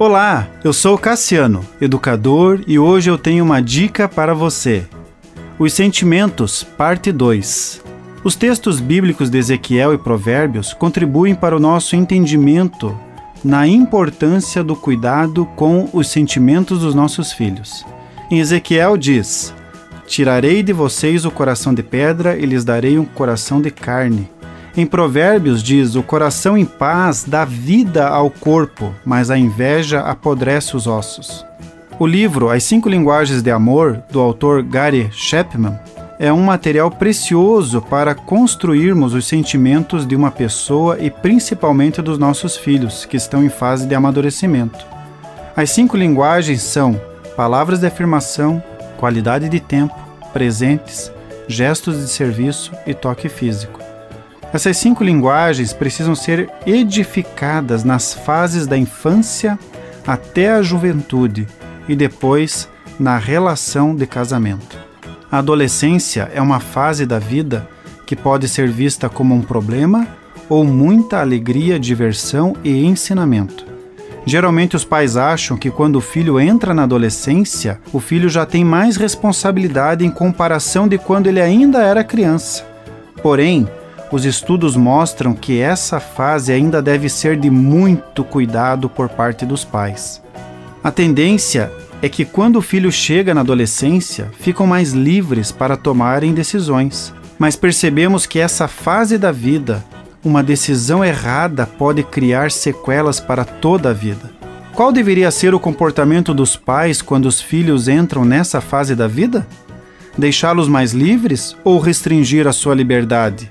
Olá, eu sou Cassiano, educador, e hoje eu tenho uma dica para você. Os Sentimentos, Parte 2. Os textos bíblicos de Ezequiel e Provérbios contribuem para o nosso entendimento na importância do cuidado com os sentimentos dos nossos filhos. Em Ezequiel diz: Tirarei de vocês o coração de pedra e lhes darei um coração de carne em Provérbios diz: O coração em paz dá vida ao corpo, mas a inveja apodrece os ossos. O livro As Cinco Linguagens de Amor, do autor Gary Chapman, é um material precioso para construirmos os sentimentos de uma pessoa e principalmente dos nossos filhos, que estão em fase de amadurecimento. As cinco linguagens são palavras de afirmação, qualidade de tempo, presentes, gestos de serviço e toque físico. Essas cinco linguagens precisam ser edificadas nas fases da infância até a juventude e depois na relação de casamento. A adolescência é uma fase da vida que pode ser vista como um problema ou muita alegria, diversão e ensinamento. Geralmente os pais acham que quando o filho entra na adolescência, o filho já tem mais responsabilidade em comparação de quando ele ainda era criança. Porém, os estudos mostram que essa fase ainda deve ser de muito cuidado por parte dos pais. A tendência é que quando o filho chega na adolescência, ficam mais livres para tomarem decisões. Mas percebemos que essa fase da vida, uma decisão errada pode criar sequelas para toda a vida. Qual deveria ser o comportamento dos pais quando os filhos entram nessa fase da vida? Deixá-los mais livres ou restringir a sua liberdade?